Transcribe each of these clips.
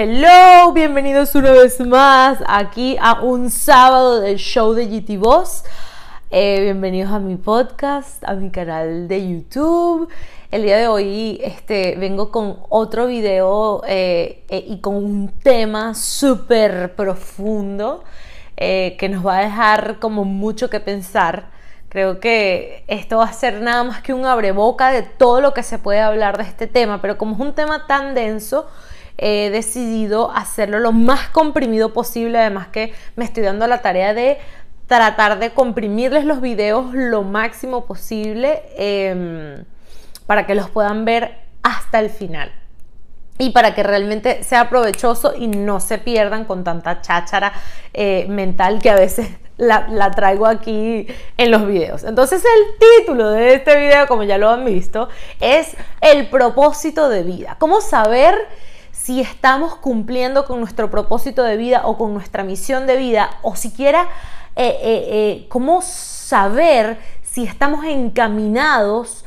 Hello, bienvenidos una vez más aquí a un sábado del show de GT Boss. Eh, bienvenidos a mi podcast, a mi canal de YouTube. El día de hoy este, vengo con otro video eh, eh, y con un tema súper profundo que nos va a dejar como mucho que pensar. Creo que esto va a ser nada más que un abreboca de todo lo que se puede hablar de este tema, pero como es un tema tan denso, he decidido hacerlo lo más comprimido posible, además que me estoy dando la tarea de tratar de comprimirles los videos lo máximo posible em, para que los puedan ver hasta el final y para que realmente sea provechoso y no se pierdan con tanta cháchara eh, mental que a veces la, la, traigo aquí en los videos. Entonces el título de este video, como ya lo han visto, es el propósito de vida. ¿Cómo saber si estamos cumpliendo con nuestro propósito de vida o con nuestra misión de vida, o siquiera eh, eh, eh, cómo saber si estamos encaminados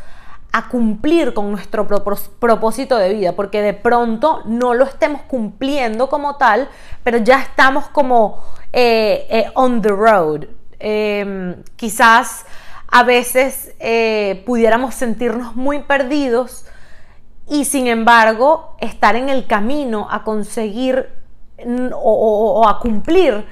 a cumplir con nuestro propósito de vida, porque de pronto no lo estemos cumpliendo como tal, pero ya estamos como on the road. Em, quizás a veces pudiéramos sentirnos muy perdidos y sin embargo estar en el camino a conseguir o, a cumplir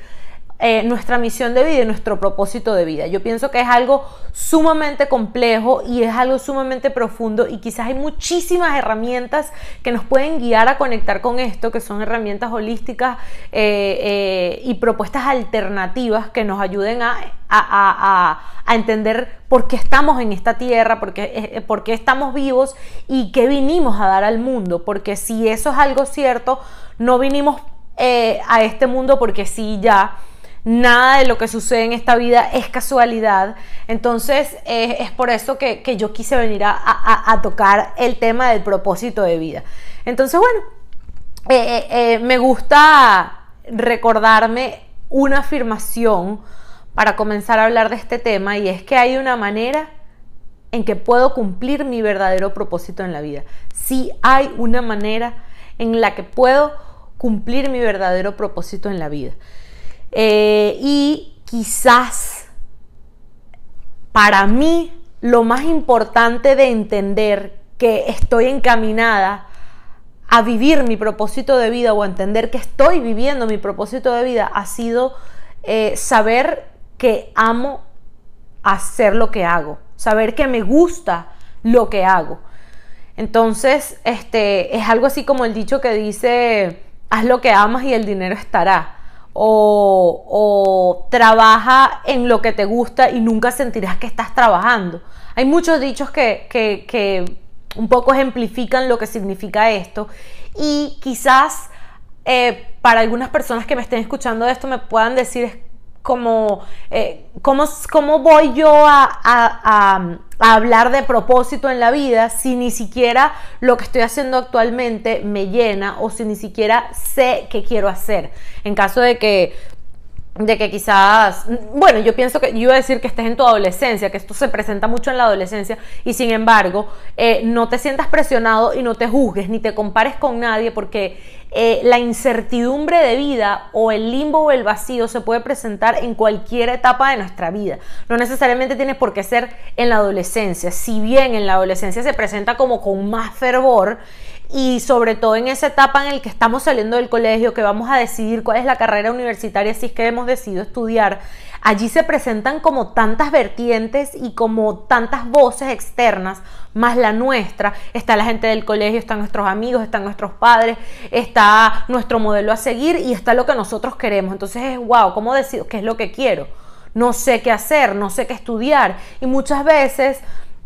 eh, nuestra misión de vida y nuestro propósito de vida. Yo pienso que es algo sumamente complejo y es algo sumamente profundo y quizás hay muchísimas herramientas que nos pueden guiar a conectar con esto, que son herramientas holísticas eh, eh, y propuestas alternativas que nos ayuden a, entender por qué estamos en esta tierra, por qué, por qué estamos vivos y qué vinimos a dar al mundo, porque si eso es algo cierto, no vinimos a este mundo porque sí ya nada de lo que sucede en esta vida es casualidad. Entonces es por eso que, yo quise venir a, tocar el tema del propósito de vida. Entonces, bueno, eh, eh, eh, me gusta recordarme una afirmación para comenzar a hablar de este tema y es que hay una manera en que puedo cumplir mi verdadero propósito en la vida. Sí hay una manera en la que puedo cumplir mi verdadero propósito en la vida. Eh, y quizás para mí lo más importante de entender que estoy encaminada a vivir mi propósito de vida o a entender que estoy viviendo mi propósito de vida ha sido eh, saber que amo hacer lo que hago, saber que me gusta lo que hago. Entonces, este es algo así como el dicho que dice, haz lo que amas y el dinero estará o, trabaja en lo que te gusta y nunca sentirás que estás trabajando. Hay muchos dichos que, un poco ejemplifican lo que significa esto y quizás eh, para algunas personas que me estén escuchando esto me puedan decir como, eh, ¿cómo, voy yo a, hablar de propósito en la vida si ni siquiera lo que estoy haciendo actualmente me llena o si ni siquiera sé qué quiero hacer? En caso de que de que quizás, bueno, yo pienso que yo iba a decir que estés en tu adolescencia, que esto se presenta mucho en la adolescencia y sin embargo eh, no te sientas presionado y no te juzgues ni te compares con nadie porque eh, la incertidumbre de vida o el limbo o el vacío se puede presentar en cualquier etapa de nuestra vida. No necesariamente tiene por qué ser en la adolescencia, si bien en la adolescencia se presenta como con más fervor y sobre todo en esa etapa en el que estamos saliendo del colegio, que vamos a decidir cuál es la carrera universitaria si es que hemos decidido estudiar, allí se presentan como tantas vertientes y como tantas voces externas, más la nuestra. Está la gente del colegio, están nuestros amigos, están nuestros padres, está nuestro modelo a seguir y está lo que nosotros queremos. Entonces es, wow, ¿cómo decido qué es lo que quiero? No sé qué hacer, no sé qué estudiar. Y muchas veces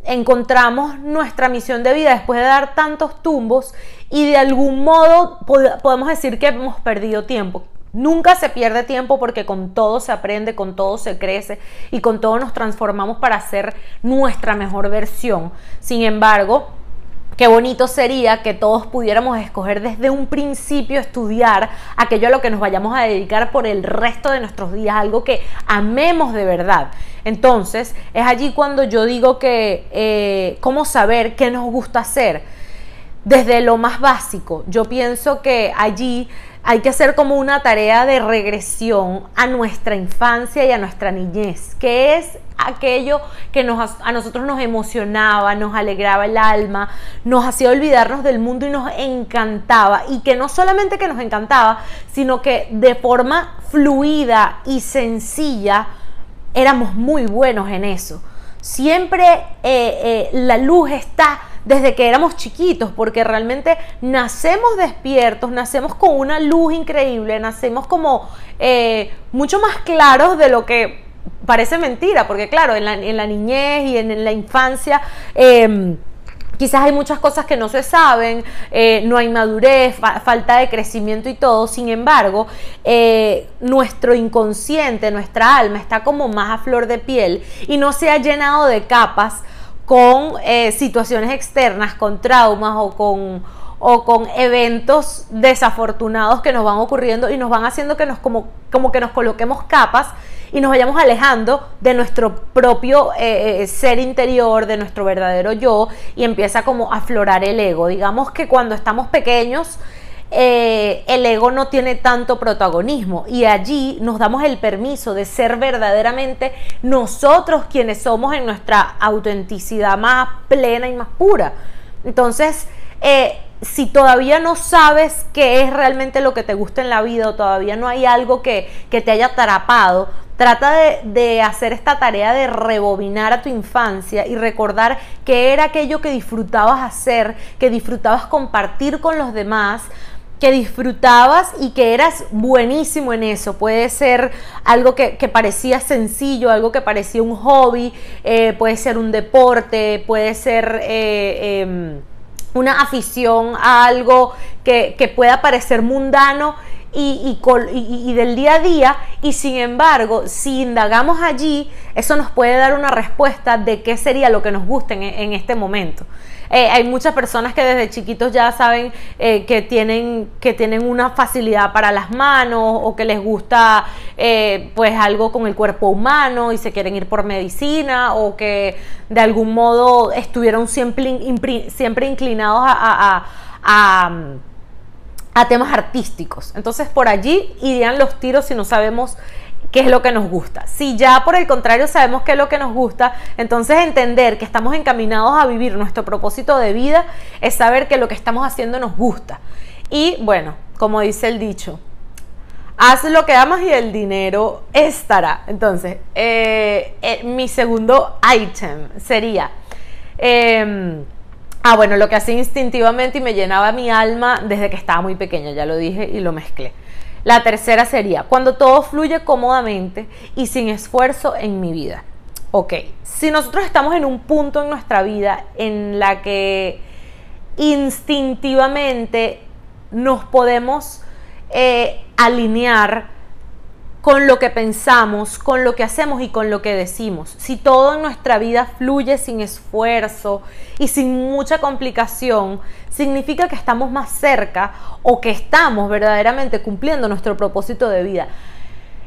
encontramos nuestra misión de vida después de dar tantos tumbos y de algún modo podemos decir que hemos perdido tiempo. Nunca se pierde tiempo porque con todo se aprende, con todo se crece y con todo nos transformamos para ser nuestra mejor versión. Sin embargo, Qué bonito sería que todos pudiéramos escoger desde un principio estudiar aquello a lo que nos vayamos a dedicar por el resto de nuestros días, algo que amemos de verdad. Entonces, es allí cuando yo digo que, eh, ¿cómo saber qué nos gusta hacer? desde lo más básico. Yo pienso que allí hay que hacer como una tarea de regresión a nuestra infancia y a nuestra niñez, que es aquello que nos, a nosotros nos emocionaba, nos alegraba el alma, nos hacía olvidarnos del mundo y nos encantaba. Y que no solamente que nos encantaba, sino que de forma fluida y sencilla éramos muy buenos en eso. Siempre eh, eh, la luz está desde que éramos chiquitos, porque realmente nacemos despiertos, nacemos con una luz increíble, nacemos como eh, mucho más claros de lo que parece mentira, porque claro, en la, niñez y en, la infancia... Em, quizás hay muchas cosas que no se saben, eh, no hay madurez, falta de crecimiento y todo. Sin embargo, eh, nuestro inconsciente, nuestra alma está como más a flor de piel y no se ha llenado de capas con eh, situaciones externas, con traumas o con, o con eventos desafortunados que nos van ocurriendo y nos van haciendo que nos como, como que nos coloquemos capas y nos vayamos alejando de nuestro propio eh, eh, ser interior, de nuestro verdadero yo y empieza como a aflorar el ego. Digamos que cuando estamos pequeños eh, el ego no tiene tanto protagonismo y allí nos damos el permiso de ser verdaderamente nosotros quienes somos en nuestra autenticidad más plena y más pura. Entonces, eh, si todavía no sabes qué es realmente lo que te gusta en la vida o todavía no hay algo que, te haya atrapado, trata de, de, hacer esta tarea de rebobinar a tu infancia y recordar qué era aquello que disfrutabas hacer, que disfrutabas compartir con los demás, que disfrutabas y que eras buenísimo en eso. Puede ser algo que, parecía sencillo, algo que parecía un hobby, eh, puede ser un deporte, puede ser eh, em, una afición a algo que, que pueda parecer mundano y, del día a día y sin embargo, si indagamos allí, eso nos puede dar una respuesta de qué sería lo que nos gusta en, este momento. Eh, hay muchas personas que desde chiquitos ya saben eh, que, tienen, que tienen una facilidad para las manos o que les gusta eh, pues algo con el cuerpo humano y se quieren ir por medicina o que de algún modo estuvieron siempre, siempre inclinados a temas artísticos. Entonces por allí irían los tiros si no sabemos qué es lo que nos gusta. Si ya por el contrario sabemos qué es lo que nos gusta, entonces entender que estamos encaminados a vivir nuestro propósito de vida es saber que lo que estamos haciendo nos gusta. Y bueno, como dice el dicho, haz lo que amas y el dinero estará. Entonces, eh, eh, mi segundo item sería... Em, Ah, bueno, lo que hacía instintivamente y me llenaba mi alma desde que estaba muy pequeña, ya lo dije y lo mezclé. La tercera sería, cuando todo fluye cómodamente y sin esfuerzo en mi vida. Ok, si nosotros estamos en un punto en nuestra vida en la que instintivamente nos podemos eh, alinear con lo que pensamos, con lo que hacemos y con lo que decimos. Si todo en nuestra vida fluye sin esfuerzo y sin mucha complicación, significa que estamos más cerca o que estamos verdaderamente cumpliendo nuestro propósito de vida.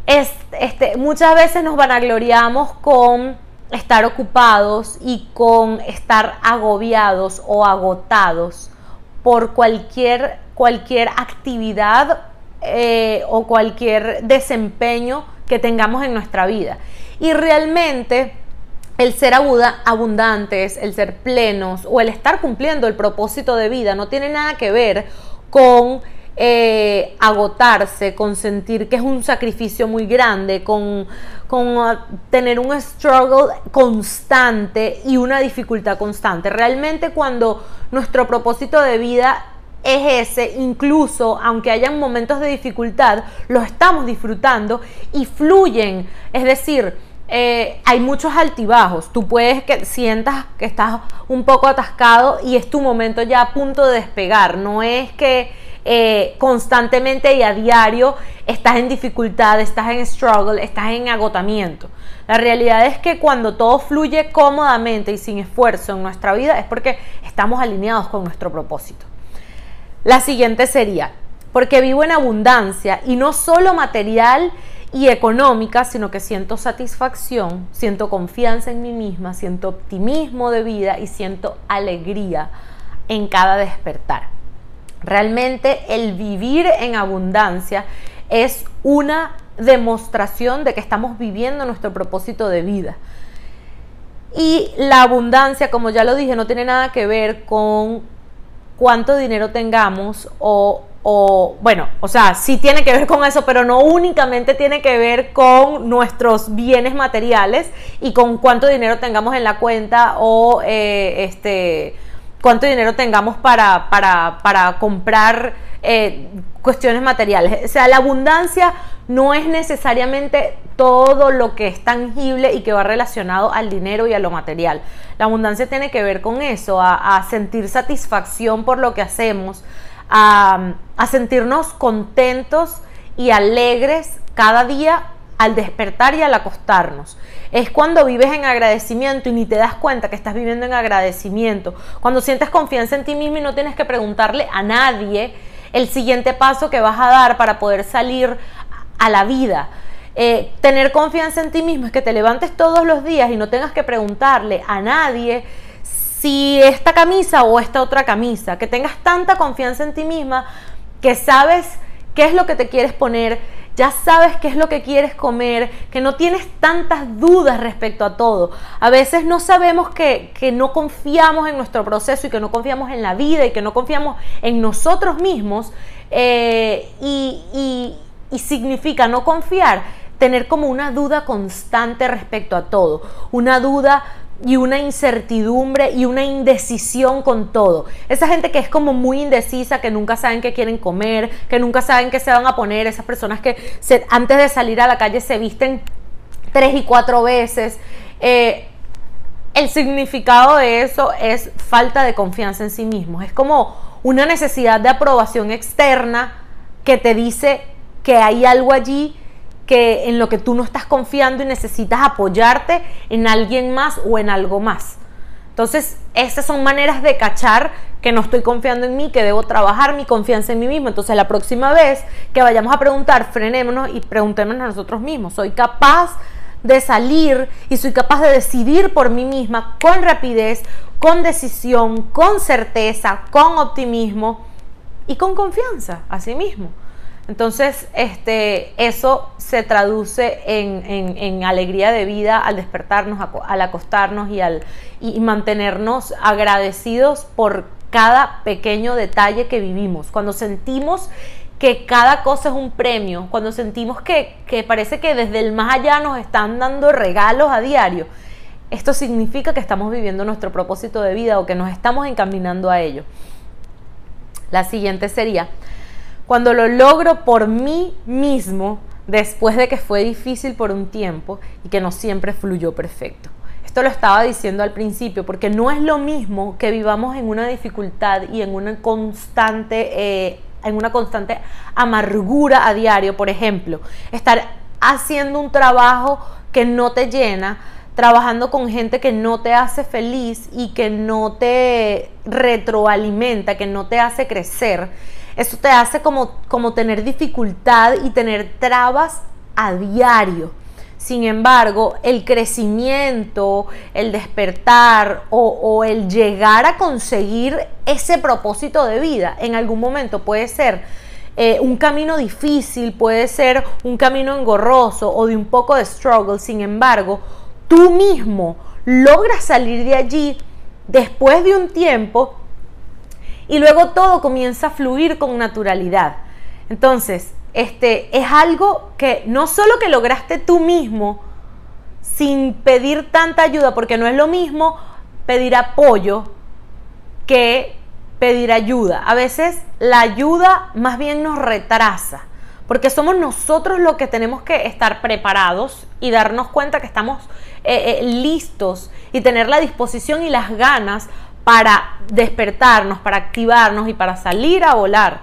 este, muchas veces nos vanagloriamos con estar ocupados y con estar agobiados o agotados por cualquier, cualquier actividad eh, o cualquier desempeño que tengamos en nuestra vida. Y realmente el ser abundantes, el ser plenos o el estar cumpliendo el propósito de vida no tiene nada que ver con eh, agotarse, con sentir que es un sacrificio muy grande, con, con uh, tener un struggle constante y una dificultad constante. Realmente cuando nuestro propósito de vida es ese, incluso aunque hayan momentos de dificultad, los estamos disfrutando y fluyen. Es decir, eh, hay muchos altibajos. Tú puedes que sientas que estás un poco atascado y es tu momento ya a punto de despegar. No es que eh, constantemente y a diario estás en dificultad, estás en struggle, estás en agotamiento. La realidad es que cuando todo fluye cómodamente y sin esfuerzo en nuestra vida es porque estamos alineados con nuestro propósito. La siguiente sería, porque vivo en abundancia y no solo material y económica, sino que siento satisfacción, siento confianza en mí misma, siento optimismo de vida y siento alegría en cada despertar. Realmente el vivir en abundancia es una demostración de que estamos viviendo nuestro propósito de vida. Y la abundancia, como ya lo dije, no tiene nada que ver con cuánto dinero tengamos o, o, bueno, o sea, sí tiene que ver con eso, pero no únicamente tiene que ver con nuestros bienes materiales y con cuánto dinero tengamos en la cuenta o eh, este cuánto dinero tengamos para, para, para comprar eh, cuestiones materiales. O sea, la abundancia no es necesariamente todo lo que es tangible y que va relacionado al dinero y a lo material. La abundancia tiene que ver con eso, a, sentir satisfacción por lo que hacemos, a, a sentirnos contentos y alegres cada día al despertar y al acostarnos. Es cuando vives en agradecimiento y ni te das cuenta que estás viviendo en agradecimiento. Cuando sientes confianza en ti mismo y no tienes que preguntarle a nadie el siguiente paso que vas a dar para poder salir a la vida. Eh, tener confianza en ti mismo es que te levantes todos los días y no tengas que preguntarle a nadie si esta camisa o esta otra camisa, que tengas tanta confianza en ti misma que sabes qué es lo que te quieres poner, ya sabes qué es lo que quieres comer, que no tienes tantas dudas respecto a todo. A veces no sabemos que, no confiamos en nuestro proceso y que no confiamos en la vida y que no confiamos en nosotros mismos eh, y, y significa no confiar tener como una duda constante respecto a todo, una duda y una incertidumbre y una indecisión con todo. Esa gente que es como muy indecisa, que nunca saben qué quieren comer, que nunca saben qué se van a poner, esas personas que antes de salir a la calle se visten tres y cuatro veces. Eh, el significado de eso es falta de confianza en sí mismos. Es como una necesidad de aprobación externa que te dice que hay algo allí que en lo que tú no estás confiando y necesitas apoyarte en alguien más o en algo más. Entonces, esas son maneras de cachar que no estoy confiando en mí, que debo trabajar mi confianza en mí mismo. Entonces, la próxima vez que vayamos a preguntar, frenémonos y preguntémonos a nosotros mismos, ¿soy capaz de salir y soy capaz de decidir por mí misma con rapidez, con decisión, con certeza, con optimismo y con confianza a sí mismo? Entonces, este, eso se traduce en, alegría de vida al despertarnos, al acostarnos y, al, y mantenernos agradecidos por cada pequeño detalle que vivimos. Cuando sentimos que cada cosa es un premio, cuando sentimos que, que parece que desde el más allá nos están dando regalos a diario, esto significa que estamos viviendo nuestro propósito de vida o que nos estamos encaminando a ello. La siguiente sería, cuando lo logro por mí mismo, después de que fue difícil por un tiempo y que no siempre fluyó perfecto. Esto lo estaba diciendo al principio, porque no es lo mismo que vivamos en una dificultad y en una constante, eh, en una constante amargura a diario, por ejemplo, estar haciendo un trabajo que no te llena, trabajando con gente que no te hace feliz y que no te retroalimenta, que no te hace crecer eso te hace como, como tener dificultad y tener trabas a diario. Sin embargo, el crecimiento, el despertar o, el llegar a conseguir ese propósito de vida en algún momento puede ser eh, un camino difícil, puede ser un camino engorroso o de un poco de struggle. Sin embargo, tú mismo logras salir de allí después de un tiempo y luego todo comienza a fluir con naturalidad. Entonces, este es algo que no solo que lograste tú mismo sin pedir tanta ayuda, porque no es lo mismo pedir apoyo que pedir ayuda. A veces la ayuda más bien nos retrasa, porque somos nosotros los que tenemos que estar preparados y darnos cuenta que estamos eh, eh, listos y tener la disposición y las ganas para despertarnos, para activarnos y para salir a volar.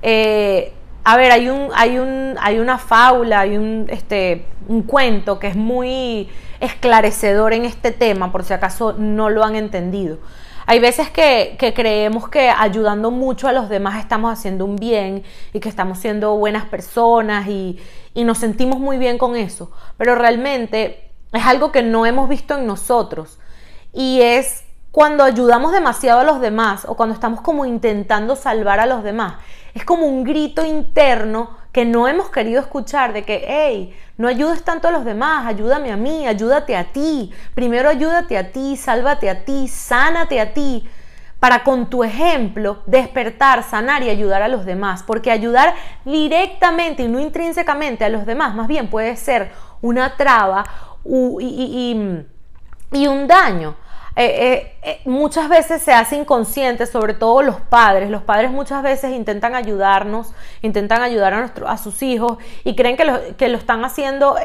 Eh, a ver, hay, un, hay, un, hay una fábula, hay un, este, un cuento que es muy esclarecedor en este tema, por si acaso no lo han entendido. Hay veces que, creemos que ayudando mucho a los demás estamos haciendo un bien y que estamos siendo buenas personas y, y nos sentimos muy bien con eso, pero realmente es algo que no hemos visto en nosotros y es cuando ayudamos demasiado a los demás o cuando estamos como intentando salvar a los demás. Es como un grito interno que no hemos querido escuchar de que, hey, no ayudes tanto a los demás, ayúdame a mí, ayúdate a ti, primero ayúdate a ti, sálvate a ti, sánate a ti, para con tu ejemplo despertar, sanar y ayudar a los demás, porque ayudar directamente y no intrínsecamente a los demás, más bien puede ser una traba y, y un daño. Eh, eh, eh, muchas veces se hace inconsciente, sobre todo los padres. Los padres muchas veces intentan ayudarnos, intentan ayudar a, nuestro, a sus hijos y creen que lo, que lo están haciendo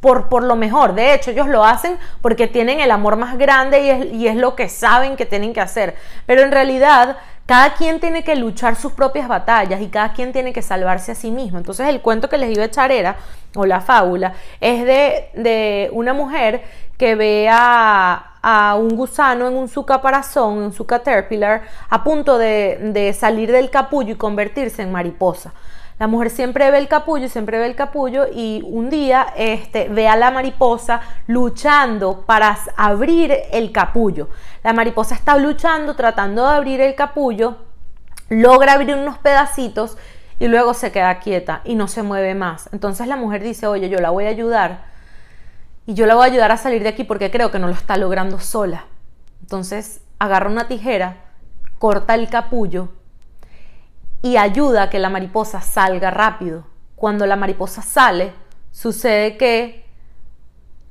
por, por, lo mejor. De hecho, ellos lo hacen porque tienen el amor más grande y es, y es lo que saben que tienen que hacer. Pero en realidad cada quien tiene que luchar sus propias batallas y cada quien tiene que salvarse a sí mismo. Entonces el cuento que les iba a echar era, o la fábula, es de, de una mujer que ve a, un gusano en un su caparazón, en su caterpillar, a punto de, de salir del capullo y convertirse en mariposa. La mujer siempre ve el capullo, siempre ve el capullo y un día este, ve a la mariposa luchando para abrir el capullo. La mariposa está luchando, tratando de abrir el capullo, logra abrir unos pedacitos y luego se queda quieta y no se mueve más. Entonces la mujer dice, oye, yo la voy a ayudar y yo la voy a ayudar a salir de aquí porque creo que no lo está logrando sola. Entonces agarra una tijera, corta el capullo y ayuda a que la mariposa salga rápido. Cuando la mariposa sale, sucede que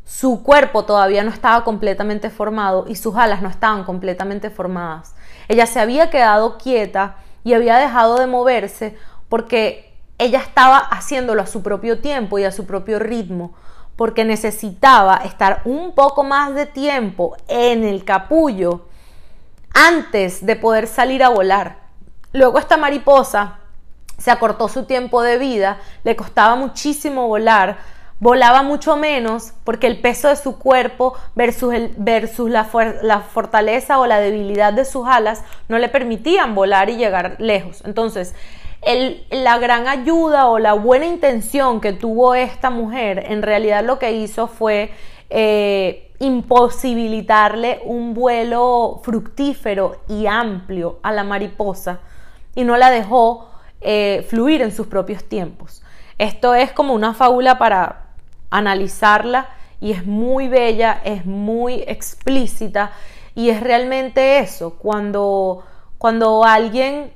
su cuerpo todavía no estaba completamente formado y sus alas no estaban completamente formadas. Ella se había quedado quieta y había dejado de moverse porque ella estaba haciéndolo a su propio tiempo y a su propio ritmo, porque necesitaba estar un poco más de tiempo en el capullo antes de poder salir a volar. Luego esta mariposa se acortó su tiempo de vida, le costaba muchísimo volar, volaba mucho menos porque el peso de su cuerpo versus, versus la, la, fortaleza o la debilidad de sus alas no le permitían volar y llegar lejos. Entonces, la gran ayuda o la buena intención que tuvo esta mujer en realidad lo que hizo fue eh, imposibilitarle un vuelo fructífero y amplio a la mariposa y no la dejó eh, fluir en sus propios tiempos. Esto es como una fábula para analizarla y es muy bella, es muy explícita y es realmente eso, cuando, cuando alguien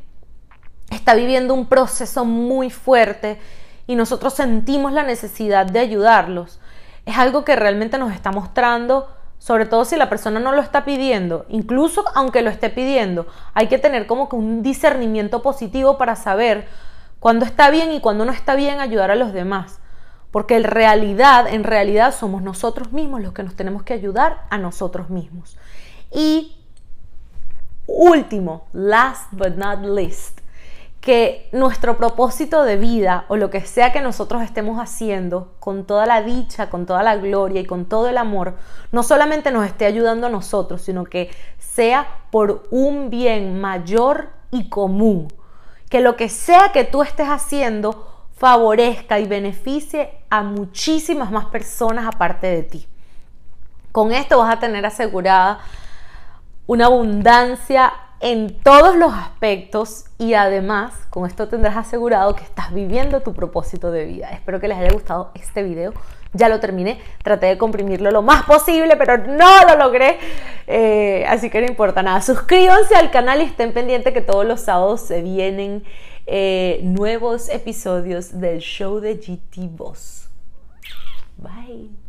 está viviendo un proceso muy fuerte y nosotros sentimos la necesidad de ayudarlos, es algo que realmente nos está mostrando sobre todo si la persona no lo está pidiendo, incluso aunque lo esté pidiendo, hay que tener como que un discernimiento positivo para saber cuándo está bien y cuándo no está bien ayudar a los demás. Porque en realidad, en realidad somos nosotros mismos los que nos tenemos que ayudar a nosotros mismos. Y último, last but not least, que nuestro propósito de vida o lo que sea que nosotros estemos haciendo con toda la dicha, con toda la gloria y con todo el amor, no solamente nos esté ayudando a nosotros, sino que sea por un bien mayor y común. Que lo que sea que tú estés haciendo favorezca y beneficie a muchísimas más personas aparte de ti. Con esto vas a tener asegurada una abundancia en todos los aspectos y además con esto tendrás asegurado que estás viviendo tu propósito de vida. Espero que les haya gustado este video. Ya lo terminé, traté de comprimirlo lo más posible, pero no lo logré. Eh, así que no importa nada. Suscríbanse al canal y estén pendientes que todos los sábados se vienen eh, nuevos episodios del show de GT Boss. Bye.